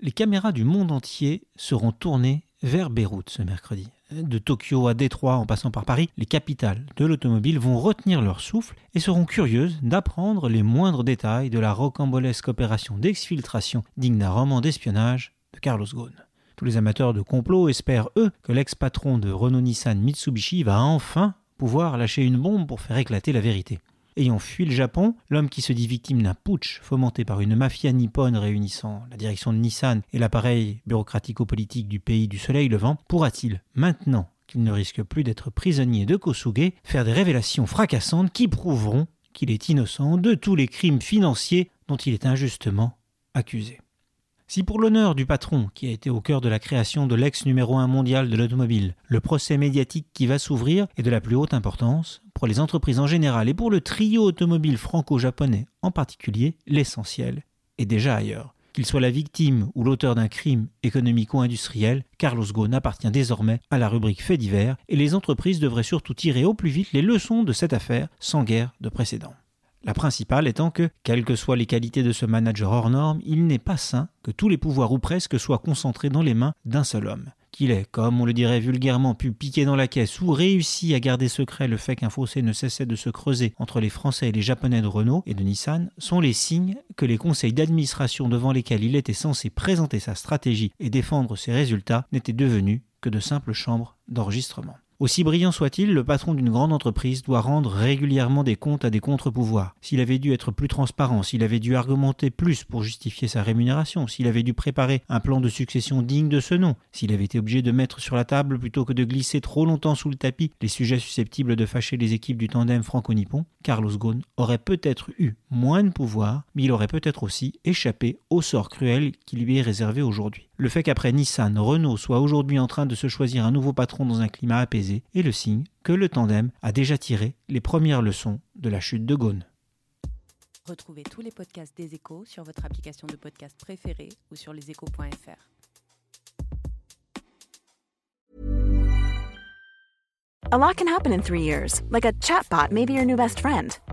Les caméras du monde entier seront tournées vers Beyrouth ce mercredi. De Tokyo à Détroit en passant par Paris, les capitales de l'automobile vont retenir leur souffle et seront curieuses d'apprendre les moindres détails de la rocambolesque opération d'exfiltration digne d'un roman d'espionnage de Carlos Ghosn. Tous les amateurs de complot espèrent, eux, que l'ex-patron de Renault-Nissan Mitsubishi va enfin pouvoir lâcher une bombe pour faire éclater la vérité. Ayant fui le Japon, l'homme qui se dit victime d'un putsch fomenté par une mafia nippone réunissant la direction de Nissan et l'appareil bureaucratico-politique du pays du soleil levant, pourra-t-il, maintenant qu'il ne risque plus d'être prisonnier de Kosuge, faire des révélations fracassantes qui prouveront qu'il est innocent de tous les crimes financiers dont il est injustement accusé. Si pour l'honneur du patron, qui a été au cœur de la création de l'ex numéro 1 mondial de l'automobile, le procès médiatique qui va s'ouvrir est de la plus haute importance, pour les entreprises en général et pour le trio automobile franco-japonais en particulier, l'essentiel est déjà ailleurs. Qu'il soit la victime ou l'auteur d'un crime économico-industriel, Carlos Ghosn appartient désormais à la rubrique fait divers et les entreprises devraient surtout tirer au plus vite les leçons de cette affaire sans guerre de précédent. La principale étant que, quelles que soient les qualités de ce manager hors norme, il n'est pas sain que tous les pouvoirs ou presque soient concentrés dans les mains d'un seul homme. Qu'il ait, comme on le dirait vulgairement, pu piquer dans la caisse ou réussi à garder secret le fait qu'un fossé ne cessait de se creuser entre les Français et les Japonais de Renault et de Nissan, sont les signes que les conseils d'administration devant lesquels il était censé présenter sa stratégie et défendre ses résultats n'étaient devenus que de simples chambres d'enregistrement. Aussi brillant soit-il, le patron d'une grande entreprise doit rendre régulièrement des comptes à des contre-pouvoirs. S'il avait dû être plus transparent, s'il avait dû argumenter plus pour justifier sa rémunération, s'il avait dû préparer un plan de succession digne de ce nom, s'il avait été obligé de mettre sur la table plutôt que de glisser trop longtemps sous le tapis les sujets susceptibles de fâcher les équipes du tandem franco-nippon, Carlos Ghosn aurait peut-être eu moins de pouvoir, mais il aurait peut-être aussi échappé au sort cruel qui lui est réservé aujourd'hui. Le fait qu'après Nissan, Renault soit aujourd'hui en train de se choisir un nouveau patron dans un climat apaisé est le signe que le tandem a déjà tiré les premières leçons de la chute de Ghosn. Retrouvez tous les podcasts des échos sur votre application de podcast préférée ou sur leséchos.fr. A lot can happen in three years, like a chatbot may be your new best friend.